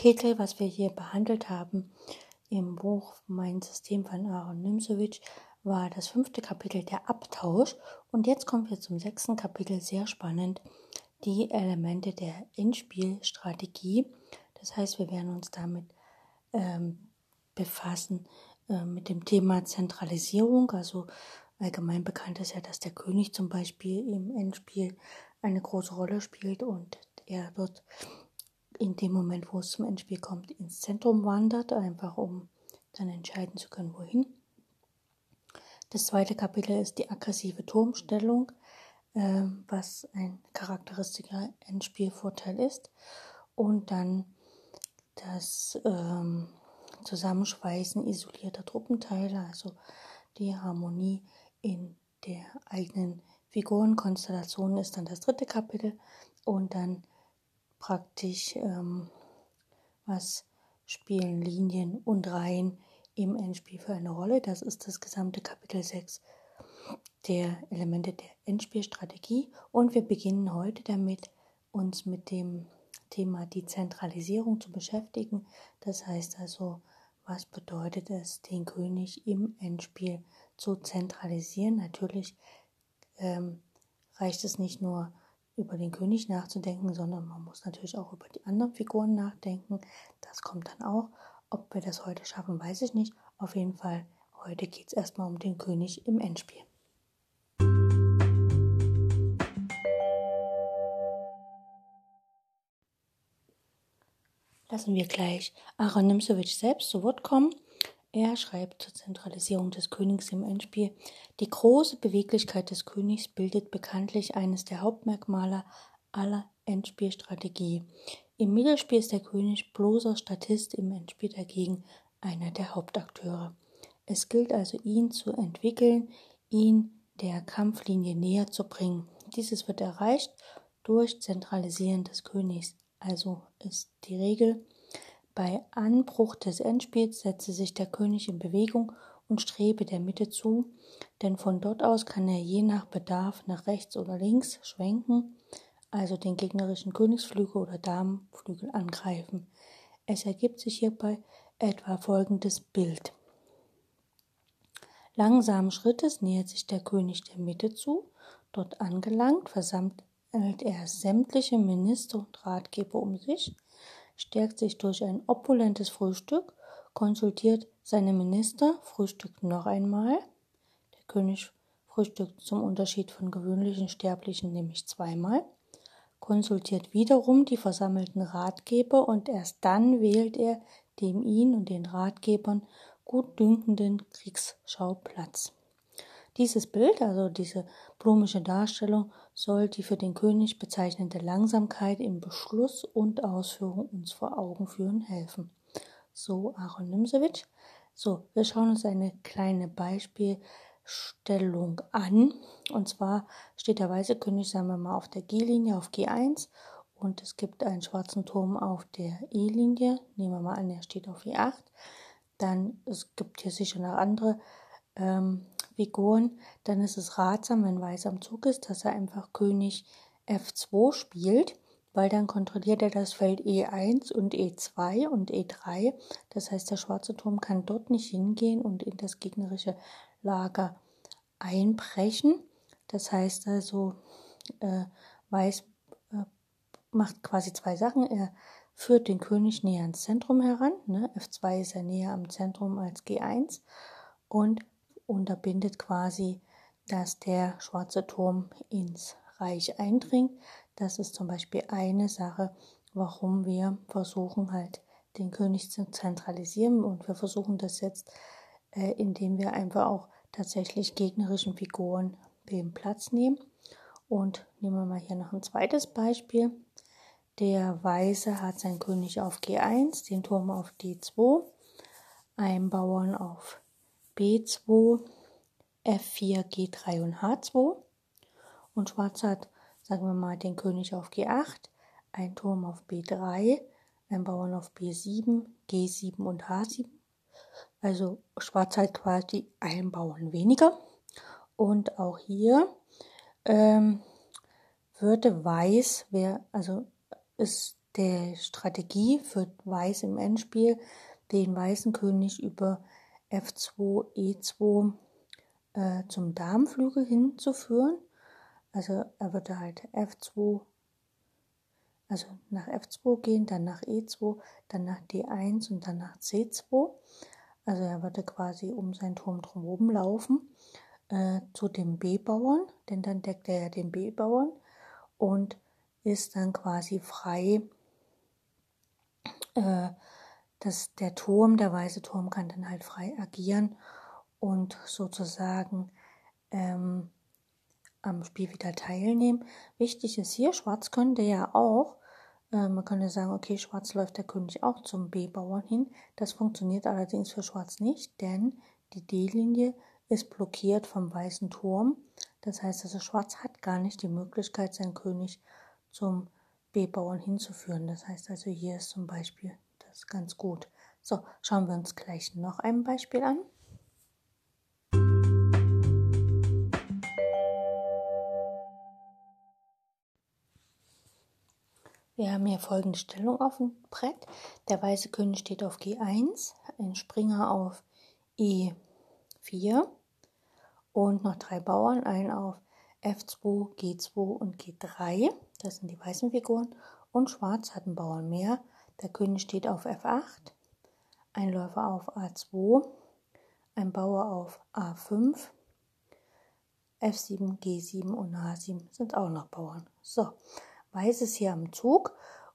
Kapitel, was wir hier behandelt haben, im Buch Mein System von Aaron Nimsewitsch, war das fünfte Kapitel der Abtausch. Und jetzt kommen wir zum sechsten Kapitel, sehr spannend, die Elemente der Endspielstrategie. Das heißt, wir werden uns damit ähm, befassen, äh, mit dem Thema Zentralisierung. Also allgemein bekannt ist ja, dass der König zum Beispiel im Endspiel eine große Rolle spielt und er dort in dem Moment, wo es zum Endspiel kommt, ins Zentrum wandert, einfach um dann entscheiden zu können, wohin. Das zweite Kapitel ist die aggressive Turmstellung, äh, was ein charakteristischer Endspielvorteil ist. Und dann das ähm, Zusammenschweißen isolierter Truppenteile, also die Harmonie in der eigenen Figurenkonstellation ist dann das dritte Kapitel und dann praktisch, ähm, was spielen Linien und Reihen im Endspiel für eine Rolle. Das ist das gesamte Kapitel 6 der Elemente der Endspielstrategie. Und wir beginnen heute damit, uns mit dem Thema Dezentralisierung zu beschäftigen. Das heißt also, was bedeutet es, den König im Endspiel zu zentralisieren? Natürlich ähm, reicht es nicht nur über den König nachzudenken, sondern man muss natürlich auch über die anderen Figuren nachdenken. Das kommt dann auch. Ob wir das heute schaffen, weiß ich nicht. Auf jeden Fall, heute geht es erstmal um den König im Endspiel. Lassen wir gleich Aaron Nimsewitsch selbst zu Wort kommen. Er schreibt zur Zentralisierung des Königs im Endspiel. Die große Beweglichkeit des Königs bildet bekanntlich eines der Hauptmerkmale aller Endspielstrategie. Im Mittelspiel ist der König bloßer Statist, im Endspiel dagegen einer der Hauptakteure. Es gilt also, ihn zu entwickeln, ihn der Kampflinie näher zu bringen. Dieses wird erreicht durch Zentralisieren des Königs. Also ist die Regel, bei Anbruch des Endspiels setze sich der König in Bewegung und strebe der Mitte zu, denn von dort aus kann er je nach Bedarf nach rechts oder links schwenken, also den gegnerischen Königsflügel oder Damenflügel angreifen. Es ergibt sich hierbei etwa folgendes Bild. Langsamen Schrittes nähert sich der König der Mitte zu. Dort angelangt versammelt er sämtliche Minister und Ratgeber um sich stärkt sich durch ein opulentes Frühstück, konsultiert seine Minister, frühstückt noch einmal. Der König frühstückt zum Unterschied von gewöhnlichen Sterblichen nämlich zweimal, konsultiert wiederum die versammelten Ratgeber und erst dann wählt er dem ihn und den Ratgebern gut dünkenden Kriegsschauplatz. Dieses Bild, also diese blumische Darstellung, soll die für den König bezeichnende Langsamkeit im Beschluss und Ausführung uns vor Augen führen helfen. So Aaron Nimsewitsch. So, wir schauen uns eine kleine Beispielstellung an. Und zwar steht der weiße König, sagen wir mal, auf der G-Linie auf G1 und es gibt einen schwarzen Turm auf der E-Linie. Nehmen wir mal an, er steht auf E8. Dann es gibt hier sicher noch andere ähm, Figuren, dann ist es ratsam, wenn Weiß am Zug ist, dass er einfach König F2 spielt, weil dann kontrolliert er das Feld E1 und E2 und E3. Das heißt, der schwarze Turm kann dort nicht hingehen und in das gegnerische Lager einbrechen. Das heißt also, äh, Weiß äh, macht quasi zwei Sachen. Er führt den König näher ans Zentrum heran. Ne? F2 ist ja näher am Zentrum als G1. Und unterbindet quasi, dass der schwarze Turm ins Reich eindringt. Das ist zum Beispiel eine Sache, warum wir versuchen halt den König zu zentralisieren und wir versuchen das jetzt, äh, indem wir einfach auch tatsächlich gegnerischen Figuren den Platz nehmen. Und nehmen wir mal hier noch ein zweites Beispiel. Der Weiße hat seinen König auf G1, den Turm auf D2 einen Bauern auf B2, F4, G3 und H2. Und Schwarz hat, sagen wir mal, den König auf G8, ein Turm auf B3, ein Bauern auf B7, G7 und H7. Also Schwarz hat quasi einen Bauern weniger. Und auch hier ähm, würde Weiß, wer, also ist der Strategie für Weiß im Endspiel, den weißen König über F2, E2 äh, zum Darmflügel hinzuführen. Also er würde halt F2, also nach F2 gehen, dann nach E2, dann nach D1 und dann nach C2. Also er würde quasi um seinen Turm drumherum laufen äh, zu dem B-Bauern, denn dann deckt er ja den B-Bauern und ist dann quasi frei. Äh, dass der Turm, der weiße Turm, kann dann halt frei agieren und sozusagen ähm, am Spiel wieder teilnehmen. Wichtig ist hier, Schwarz könnte ja auch, äh, man könnte sagen, okay, Schwarz läuft der König auch zum B-Bauern hin. Das funktioniert allerdings für Schwarz nicht, denn die D-Linie ist blockiert vom weißen Turm. Das heißt also, Schwarz hat gar nicht die Möglichkeit, seinen König zum B-Bauern hinzuführen. Das heißt also, hier ist zum Beispiel das ganz gut. So, schauen wir uns gleich noch ein Beispiel an. Wir haben hier folgende Stellung auf dem Brett. Der weiße König steht auf G1, ein Springer auf E4 und noch drei Bauern, einen auf F2, G2 und G3. Das sind die weißen Figuren. Und Schwarz hat einen Bauern mehr. Der König steht auf F8, ein Läufer auf A2, ein Bauer auf A5, F7, G7 und H7 sind auch noch Bauern. So, Weiß ist hier am Zug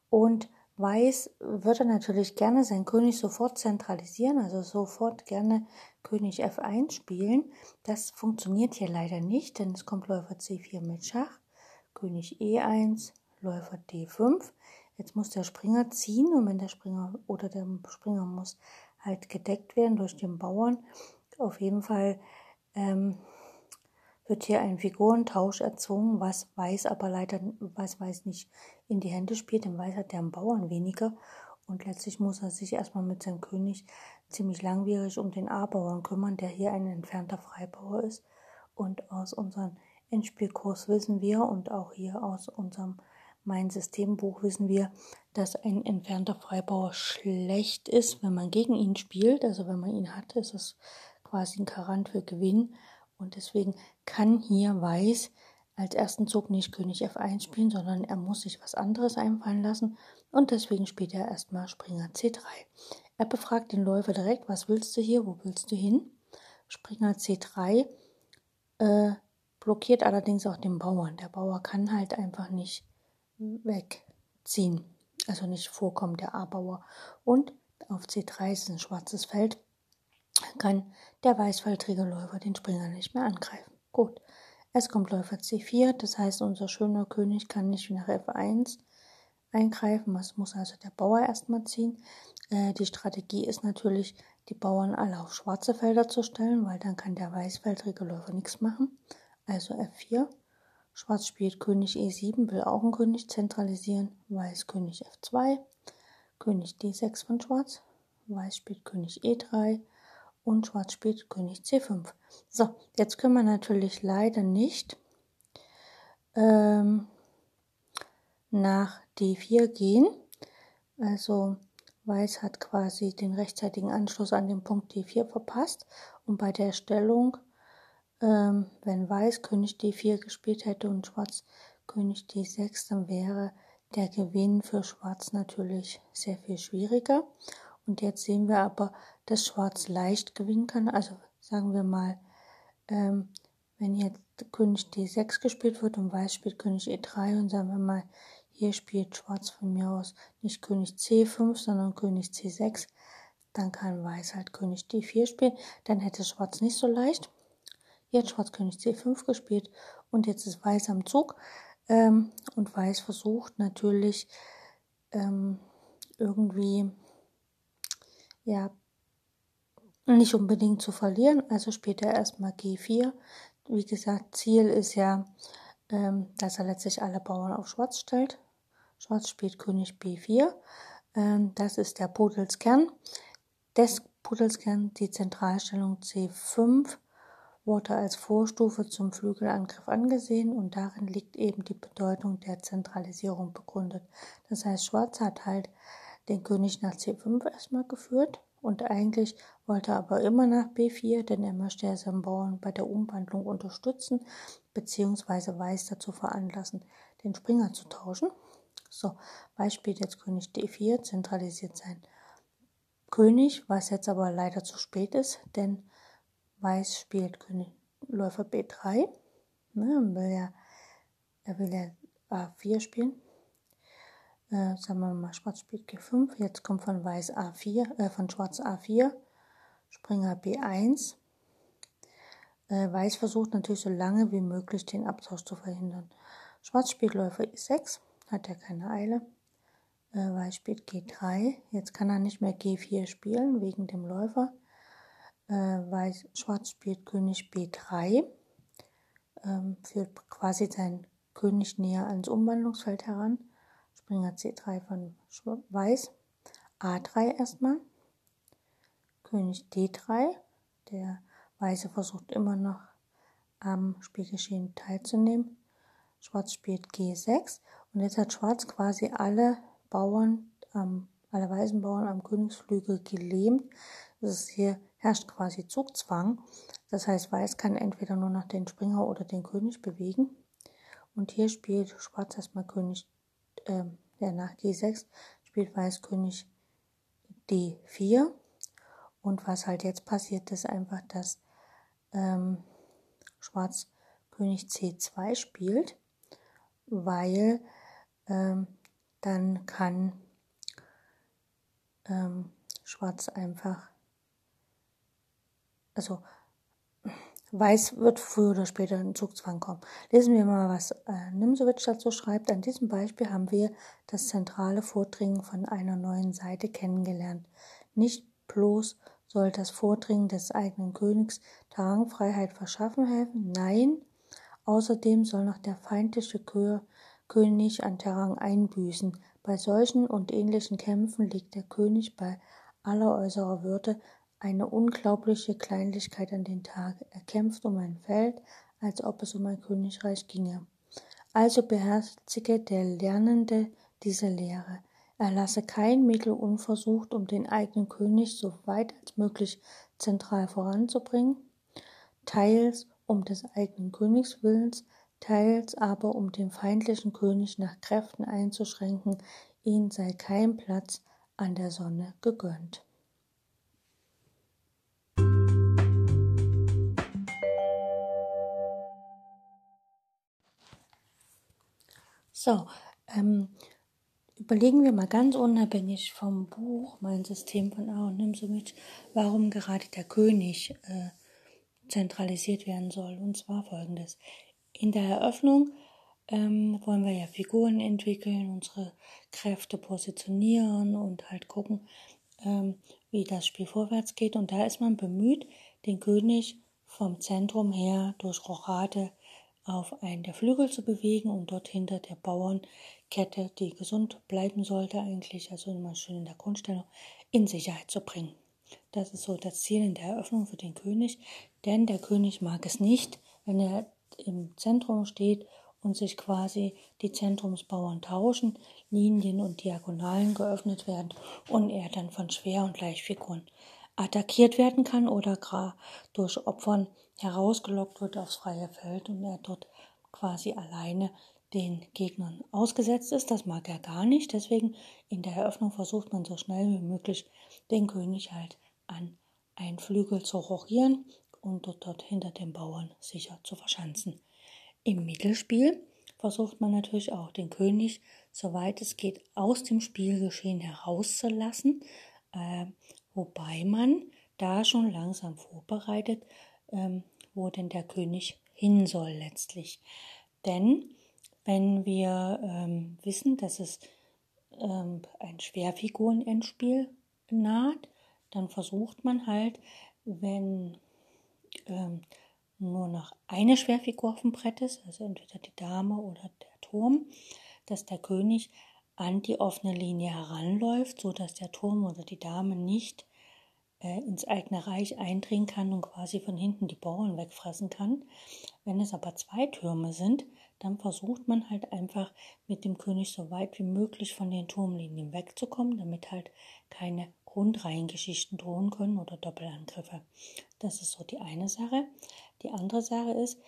und Weiß würde natürlich gerne seinen König sofort zentralisieren, also sofort gerne König F1 spielen. Das funktioniert hier leider nicht, denn es kommt Läufer C4 mit Schach, König E1, Läufer D5. Jetzt muss der Springer ziehen und wenn der Springer oder der Springer muss halt gedeckt werden durch den Bauern. Auf jeden Fall ähm, wird hier ein Figurentausch erzwungen, was Weiß aber leider was Weiß nicht in die Hände spielt, denn Weiß hat der Bauern weniger und letztlich muss er sich erstmal mit seinem König ziemlich langwierig um den A-Bauern kümmern, der hier ein entfernter Freibauer ist. Und aus unserem Endspielkurs wissen wir und auch hier aus unserem mein Systembuch wissen wir, dass ein entfernter Freibauer schlecht ist, wenn man gegen ihn spielt. Also wenn man ihn hat, ist es quasi ein Garant für Gewinn. Und deswegen kann hier Weiß als ersten Zug nicht König F1 spielen, sondern er muss sich was anderes einfallen lassen. Und deswegen spielt er erstmal Springer C3. Er befragt den Läufer direkt, was willst du hier, wo willst du hin? Springer C3 äh, blockiert allerdings auch den Bauern. Der Bauer kann halt einfach nicht wegziehen. Also nicht vorkommt der A-Bauer. Und auf C3 ist ein schwarzes Feld, kann der weißfeldrige Läufer den Springer nicht mehr angreifen. Gut, es kommt Läufer C4, das heißt unser schöner König kann nicht nach F1 eingreifen, was muss also der Bauer erstmal ziehen. Äh, die Strategie ist natürlich, die Bauern alle auf schwarze Felder zu stellen, weil dann kann der weißfeldrige Läufer nichts machen. Also F4. Schwarz spielt König E7, will auch einen König zentralisieren. Weiß König F2, König D6 von Schwarz. Weiß spielt König E3 und Schwarz spielt König C5. So, jetzt können wir natürlich leider nicht ähm, nach D4 gehen. Also Weiß hat quasi den rechtzeitigen Anschluss an den Punkt D4 verpasst und bei der Stellung ähm, wenn Weiß König D4 gespielt hätte und Schwarz König D6, dann wäre der Gewinn für Schwarz natürlich sehr viel schwieriger. Und jetzt sehen wir aber, dass Schwarz leicht gewinnen kann. Also sagen wir mal, ähm, wenn jetzt König D6 gespielt wird und Weiß spielt König E3 und sagen wir mal, hier spielt Schwarz von mir aus nicht König C5, sondern König C6, dann kann Weiß halt König D4 spielen. Dann hätte Schwarz nicht so leicht. Schwarz König C5 gespielt und jetzt ist Weiß am Zug. Ähm, und Weiß versucht natürlich ähm, irgendwie ja nicht unbedingt zu verlieren, also spielt er erstmal G4. Wie gesagt, Ziel ist ja, ähm, dass er letztlich alle Bauern auf Schwarz stellt. Schwarz spielt König B4. Ähm, das ist der Pudelskern. Des Pudelskern, die Zentralstellung C5, wurde als Vorstufe zum Flügelangriff angesehen und darin liegt eben die Bedeutung der Zentralisierung begründet. Das heißt, Schwarz hat halt den König nach C5 erstmal geführt und eigentlich wollte er aber immer nach B4, denn er möchte ja seinen Bauern bei der Umwandlung unterstützen, beziehungsweise Weiß dazu veranlassen, den Springer zu tauschen. So, Weiß spielt jetzt König D4, zentralisiert sein König, was jetzt aber leider zu spät ist, denn Weiß spielt König Läufer B3. Ne, will ja, er will ja A4 spielen. Äh, sagen wir mal, Schwarz spielt G5. Jetzt kommt von Weiß A4, äh, von Schwarz A4. Springer B1. Äh, Weiß versucht natürlich so lange wie möglich den Abtausch zu verhindern. Schwarz spielt Läufer E6, hat er keine Eile. Äh, Weiß spielt G3. Jetzt kann er nicht mehr G4 spielen wegen dem Läufer. Äh, Weiß, Schwarz spielt König B3, ähm, führt quasi seinen König näher ans Umwandlungsfeld heran. Springer C3 von Weiß. A3 erstmal. König D3. Der Weiße versucht immer noch am Spielgeschehen teilzunehmen. Schwarz spielt G6 und jetzt hat Schwarz quasi alle Bauern, ähm, alle weißen Bauern am Königsflügel gelähmt. Das ist hier herrscht quasi Zugzwang. Das heißt, Weiß kann entweder nur noch den Springer oder den König bewegen. Und hier spielt Schwarz erstmal König, äh, ja, nach G6 spielt Weiß König D4. Und was halt jetzt passiert, ist einfach, dass ähm, Schwarz König C2 spielt, weil ähm, dann kann ähm, Schwarz einfach also Weiß wird früher oder später in Zugzwang kommen. Lesen wir mal, was äh, Nimsowitsch dazu schreibt. An diesem Beispiel haben wir das zentrale Vordringen von einer neuen Seite kennengelernt. Nicht bloß soll das Vordringen des eigenen Königs Tarangfreiheit verschaffen helfen, nein, außerdem soll noch der feindliche Kö König an Terrang einbüßen. Bei solchen und ähnlichen Kämpfen liegt der König bei aller äußerer Würde eine unglaubliche Kleinlichkeit an den Tag. Er kämpft um ein Feld, als ob es um ein Königreich ginge. Also beherzige der Lernende diese Lehre. Er lasse kein Mittel unversucht, um den eigenen König so weit als möglich zentral voranzubringen, teils um des eigenen Königs Willens, teils aber um den feindlichen König nach Kräften einzuschränken, ihn sei kein Platz an der Sonne gegönnt. So, ähm, überlegen wir mal ganz unabhängig vom Buch, mein System von Aaron Nimsowitsch, warum gerade der König äh, zentralisiert werden soll. Und zwar folgendes. In der Eröffnung ähm, wollen wir ja Figuren entwickeln, unsere Kräfte positionieren und halt gucken, ähm, wie das Spiel vorwärts geht. Und da ist man bemüht, den König vom Zentrum her durch Rochade auf einen der Flügel zu bewegen und dort hinter der Bauernkette, die gesund bleiben sollte eigentlich, also immer schön in der Grundstellung, in Sicherheit zu bringen. Das ist so das Ziel in der Eröffnung für den König, denn der König mag es nicht, wenn er im Zentrum steht und sich quasi die Zentrumsbauern tauschen, Linien und Diagonalen geöffnet werden und er dann von Schwer- und Leichtfiguren attackiert werden kann oder gar durch Opfern herausgelockt wird aufs freie Feld und er dort quasi alleine den Gegnern ausgesetzt ist. Das mag er gar nicht. Deswegen in der Eröffnung versucht man so schnell wie möglich den König halt an einen Flügel zu rochieren und dort, dort hinter den Bauern sicher zu verschanzen. Im Mittelspiel versucht man natürlich auch den König, soweit es geht, aus dem Spielgeschehen herauszulassen, äh, wobei man da schon langsam vorbereitet ähm, wo denn der König hin soll letztlich. Denn wenn wir ähm, wissen, dass es ähm, ein Schwerfigurenendspiel naht, dann versucht man halt wenn ähm, nur noch eine Schwerfigur auf dem Brett ist, also entweder die Dame oder der Turm, dass der König an die offene Linie heranläuft, so dass der Turm oder die Dame nicht ins eigene Reich eindringen kann und quasi von hinten die Bauern wegfressen kann. Wenn es aber zwei Türme sind, dann versucht man halt einfach mit dem König so weit wie möglich von den Turmlinien wegzukommen, damit halt keine Grundreihengeschichten drohen können oder Doppelangriffe. Das ist so die eine Sache. Die andere Sache ist,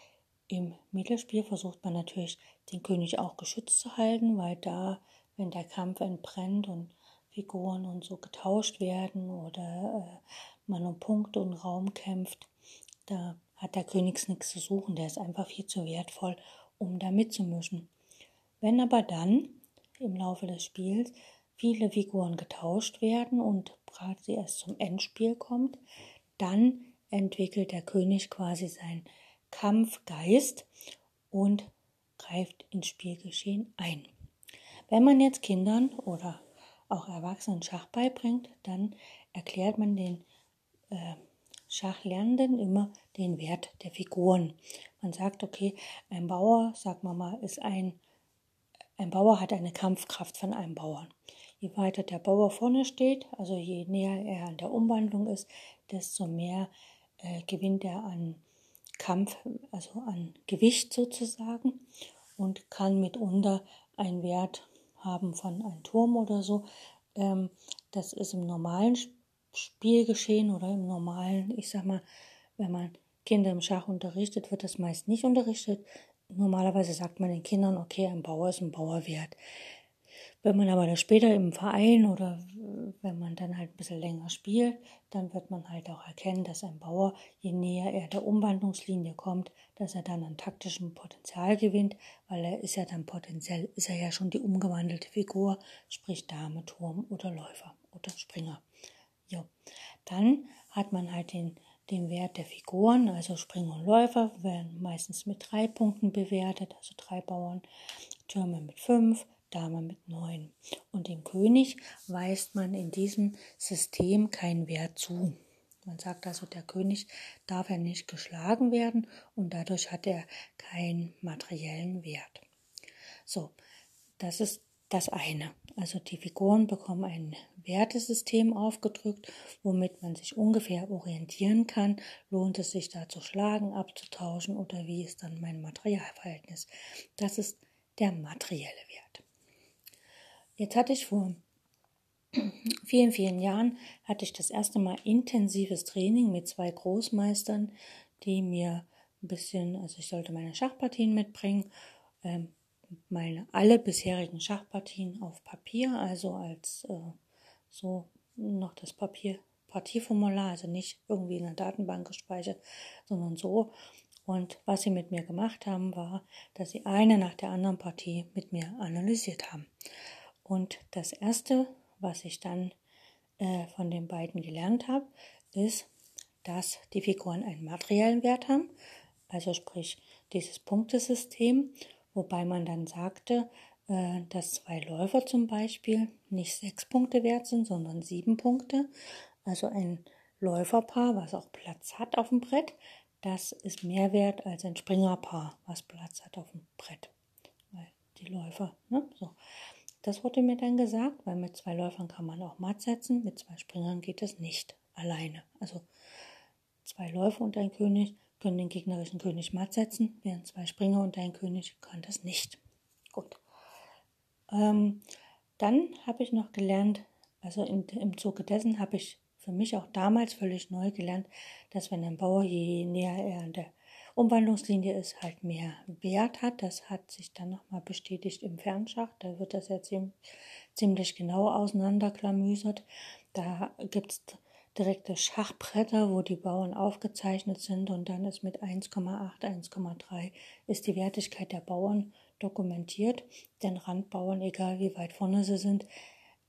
im Mittelspiel versucht man natürlich den König auch geschützt zu halten, weil da, wenn der Kampf entbrennt und Figuren und so getauscht werden oder äh, man um Punkte und Raum kämpft, da hat der König nichts zu suchen, der ist einfach viel zu wertvoll, um da mitzumischen. Wenn aber dann im Laufe des Spiels viele Figuren getauscht werden und quasi erst zum Endspiel kommt, dann entwickelt der König quasi seinen Kampfgeist und greift ins Spielgeschehen ein. Wenn man jetzt Kindern oder auch Erwachsenen Schach beibringt, dann erklärt man den äh, Schachlernenden immer den Wert der Figuren. Man sagt, okay, ein Bauer, sagt man mal, ist ein, ein Bauer hat eine Kampfkraft von einem Bauern. Je weiter der Bauer vorne steht, also je näher er an der Umwandlung ist, desto mehr äh, gewinnt er an Kampf, also an Gewicht sozusagen und kann mitunter einen Wert haben von einem Turm oder so. Ähm, das ist im normalen Spielgeschehen oder im normalen, ich sag mal, wenn man Kinder im Schach unterrichtet, wird das meist nicht unterrichtet. Normalerweise sagt man den Kindern, okay, ein Bauer ist ein Bauerwert. Wenn man aber das später im Verein oder wenn man dann halt ein bisschen länger spielt, dann wird man halt auch erkennen, dass ein Bauer, je näher er der Umwandlungslinie kommt, dass er dann an taktischem Potenzial gewinnt, weil er ist ja dann potenziell, ist er ja schon die umgewandelte Figur, sprich Dame, Turm oder Läufer oder Springer. Jo. Dann hat man halt den, den Wert der Figuren, also Springer und Läufer werden meistens mit drei Punkten bewertet, also drei Bauern, Türme mit fünf, Dame mit neun. Und dem König weist man in diesem System keinen Wert zu. Man sagt also, der König darf ja nicht geschlagen werden und dadurch hat er keinen materiellen Wert. So, das ist das eine. Also die Figuren bekommen ein Wertesystem aufgedrückt, womit man sich ungefähr orientieren kann. Lohnt es sich da zu schlagen, abzutauschen oder wie ist dann mein Materialverhältnis? Das ist der materielle Wert. Jetzt hatte ich vor vielen, vielen Jahren hatte ich das erste Mal intensives Training mit zwei Großmeistern, die mir ein bisschen, also ich sollte meine Schachpartien mitbringen, ähm, meine alle bisherigen Schachpartien auf Papier, also als äh, so noch das Papier Partieformular, also nicht irgendwie in der Datenbank gespeichert, sondern so. Und was sie mit mir gemacht haben, war, dass sie eine nach der anderen Partie mit mir analysiert haben. Und das Erste, was ich dann äh, von den beiden gelernt habe, ist, dass die Figuren einen materiellen Wert haben, also sprich dieses Punktesystem, wobei man dann sagte, äh, dass zwei Läufer zum Beispiel nicht sechs Punkte wert sind, sondern sieben Punkte. Also ein Läuferpaar, was auch Platz hat auf dem Brett, das ist mehr wert als ein Springerpaar, was Platz hat auf dem Brett. Weil die Läufer, ne? So. Das wurde mir dann gesagt, weil mit zwei Läufern kann man auch matt setzen, mit zwei Springern geht es nicht alleine. Also zwei Läufer und ein König können den gegnerischen König matt setzen, während zwei Springer und ein König können das nicht. Gut. Ähm, dann habe ich noch gelernt, also in, im Zuge dessen habe ich für mich auch damals völlig neu gelernt, dass wenn ein Bauer je näher er an der Umwandlungslinie ist, halt mehr Wert hat. Das hat sich dann nochmal bestätigt im Fernschach. Da wird das ja ziemlich genau auseinanderklamüsert. Da gibt es direkte Schachbretter, wo die Bauern aufgezeichnet sind und dann ist mit 1,8, 1,3 ist die Wertigkeit der Bauern dokumentiert. Denn Randbauern, egal wie weit vorne sie sind,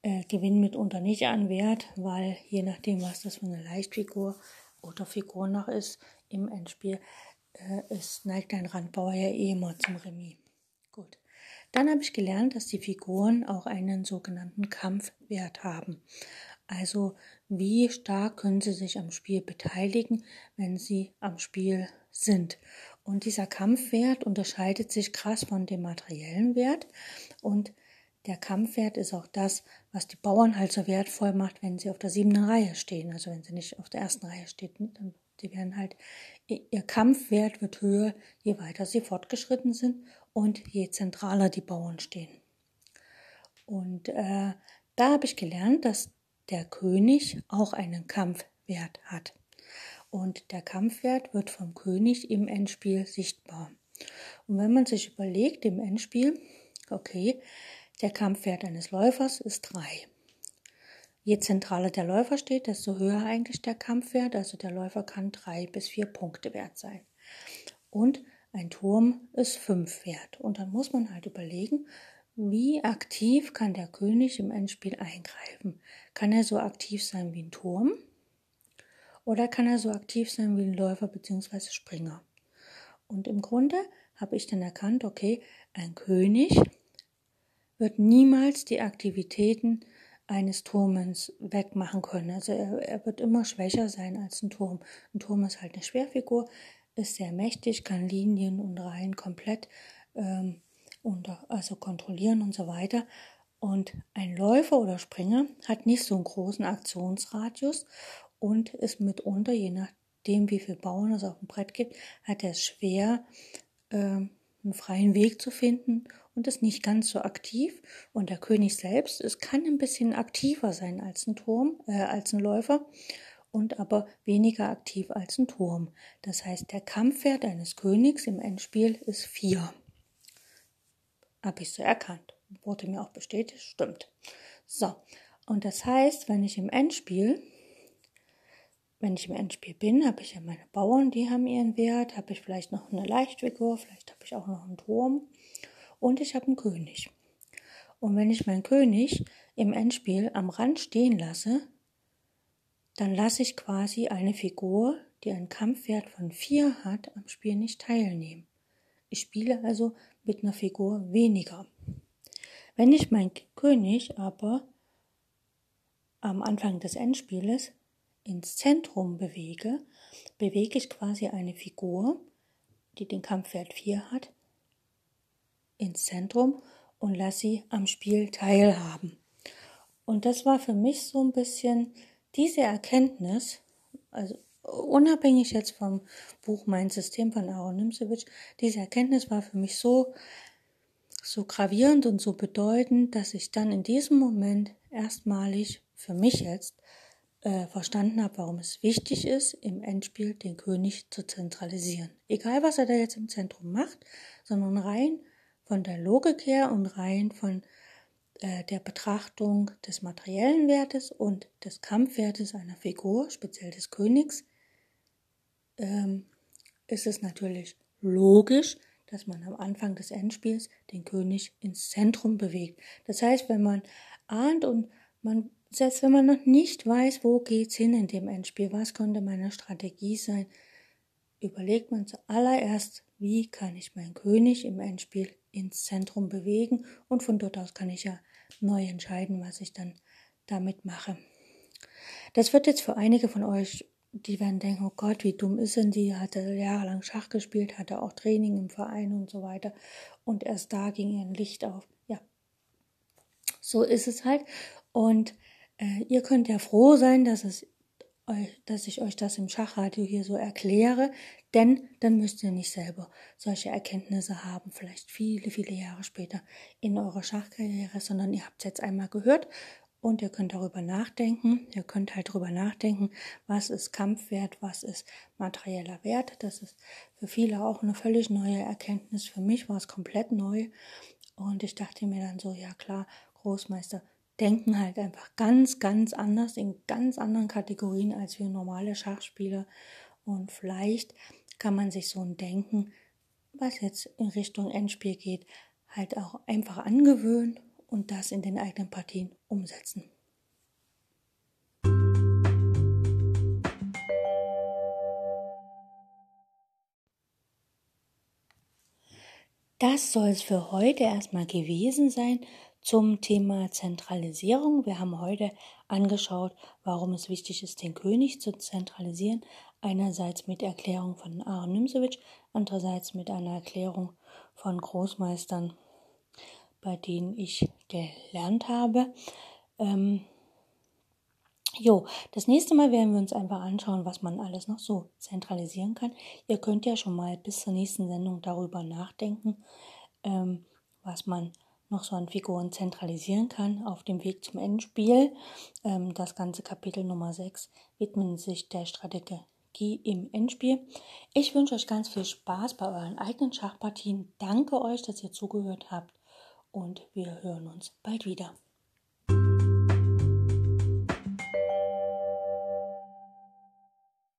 äh, gewinnen mitunter nicht an Wert, weil je nachdem, was das für eine Leichtfigur oder Figur noch ist im Endspiel, es neigt ein Randbauer ja eh immer zum Remis. Gut. Dann habe ich gelernt, dass die Figuren auch einen sogenannten Kampfwert haben. Also wie stark können sie sich am Spiel beteiligen, wenn sie am Spiel sind. Und dieser Kampfwert unterscheidet sich krass von dem materiellen Wert. Und der Kampfwert ist auch das, was die Bauern halt so wertvoll macht, wenn sie auf der siebten Reihe stehen. Also wenn sie nicht auf der ersten Reihe stehen, dann die werden halt, ihr Kampfwert wird höher, je weiter sie fortgeschritten sind und je zentraler die Bauern stehen. Und äh, da habe ich gelernt, dass der König auch einen Kampfwert hat. Und der Kampfwert wird vom König im Endspiel sichtbar. Und wenn man sich überlegt im Endspiel, okay, der Kampfwert eines Läufers ist drei. Je zentraler der Läufer steht, desto höher eigentlich der Kampfwert. Also der Läufer kann drei bis vier Punkte wert sein. Und ein Turm ist fünf wert. Und dann muss man halt überlegen, wie aktiv kann der König im Endspiel eingreifen? Kann er so aktiv sein wie ein Turm? Oder kann er so aktiv sein wie ein Läufer bzw. Springer? Und im Grunde habe ich dann erkannt, okay, ein König wird niemals die Aktivitäten eines Turmes wegmachen können. Also er, er, wird immer schwächer sein als ein Turm. Ein Turm ist halt eine Schwerfigur, ist sehr mächtig, kann Linien und Reihen komplett ähm, unter, also kontrollieren und so weiter. Und ein Läufer oder Springer hat nicht so einen großen Aktionsradius und ist mitunter, je nachdem wie viele Bauern es auf dem Brett gibt, hat er es schwer, äh, einen freien Weg zu finden und ist nicht ganz so aktiv. Und der König selbst, es kann ein bisschen aktiver sein als ein Turm, äh, als ein Läufer und aber weniger aktiv als ein Turm. Das heißt, der Kampfwert eines Königs im Endspiel ist vier. Habe ich so erkannt. Wurde mir auch bestätigt, stimmt. So, und das heißt, wenn ich im Endspiel wenn ich im Endspiel bin, habe ich ja meine Bauern, die haben ihren Wert, habe ich vielleicht noch eine Leichtfigur, vielleicht habe ich auch noch einen Turm und ich habe einen König. Und wenn ich meinen König im Endspiel am Rand stehen lasse, dann lasse ich quasi eine Figur, die einen Kampfwert von 4 hat, am Spiel nicht teilnehmen. Ich spiele also mit einer Figur weniger. Wenn ich meinen König aber am Anfang des Endspieles ins Zentrum bewege, bewege ich quasi eine Figur, die den Kampfwert 4 hat, ins Zentrum und lasse sie am Spiel teilhaben. Und das war für mich so ein bisschen diese Erkenntnis, also unabhängig jetzt vom Buch Mein System von Aaron Nimzewitsch, diese Erkenntnis war für mich so, so gravierend und so bedeutend, dass ich dann in diesem Moment erstmalig für mich jetzt äh, verstanden habe, warum es wichtig ist, im Endspiel den König zu zentralisieren. Egal, was er da jetzt im Zentrum macht, sondern rein von der Logik her und rein von äh, der Betrachtung des materiellen Wertes und des Kampfwertes einer Figur, speziell des Königs, ähm, ist es natürlich logisch, dass man am Anfang des Endspiels den König ins Zentrum bewegt. Das heißt, wenn man ahnt und man, selbst wenn man noch nicht weiß, wo geht's hin in dem Endspiel, was könnte meine Strategie sein, überlegt man zuallererst, wie kann ich meinen König im Endspiel ins Zentrum bewegen und von dort aus kann ich ja neu entscheiden, was ich dann damit mache. Das wird jetzt für einige von euch, die werden denken, oh Gott, wie dumm ist denn die, hatte jahrelang Schach gespielt, hatte auch Training im Verein und so weiter und erst da ging ihr ein Licht auf. Ja, so ist es halt und äh, ihr könnt ja froh sein, dass es dass ich euch das im Schachradio hier so erkläre, denn dann müsst ihr nicht selber solche Erkenntnisse haben, vielleicht viele, viele Jahre später in eurer Schachkarriere, sondern ihr habt es jetzt einmal gehört und ihr könnt darüber nachdenken. Ihr könnt halt darüber nachdenken, was ist Kampfwert, was ist materieller Wert. Das ist für viele auch eine völlig neue Erkenntnis. Für mich war es komplett neu und ich dachte mir dann so, ja klar, Großmeister, denken halt einfach ganz, ganz anders, in ganz anderen Kategorien als wir normale Schachspieler. Und vielleicht kann man sich so ein Denken, was jetzt in Richtung Endspiel geht, halt auch einfach angewöhnen und das in den eigenen Partien umsetzen. Das soll es für heute erstmal gewesen sein zum Thema Zentralisierung. Wir haben heute angeschaut, warum es wichtig ist, den König zu zentralisieren. Einerseits mit Erklärung von Aaron Nimzowitsch, andererseits mit einer Erklärung von Großmeistern, bei denen ich gelernt habe. Ähm, Jo, das nächste Mal werden wir uns einfach anschauen, was man alles noch so zentralisieren kann. Ihr könnt ja schon mal bis zur nächsten Sendung darüber nachdenken, ähm, was man noch so an Figuren zentralisieren kann auf dem Weg zum Endspiel. Ähm, das ganze Kapitel Nummer 6 widmet sich der Strategie im Endspiel. Ich wünsche euch ganz viel Spaß bei euren eigenen Schachpartien. Danke euch, dass ihr zugehört habt und wir hören uns bald wieder.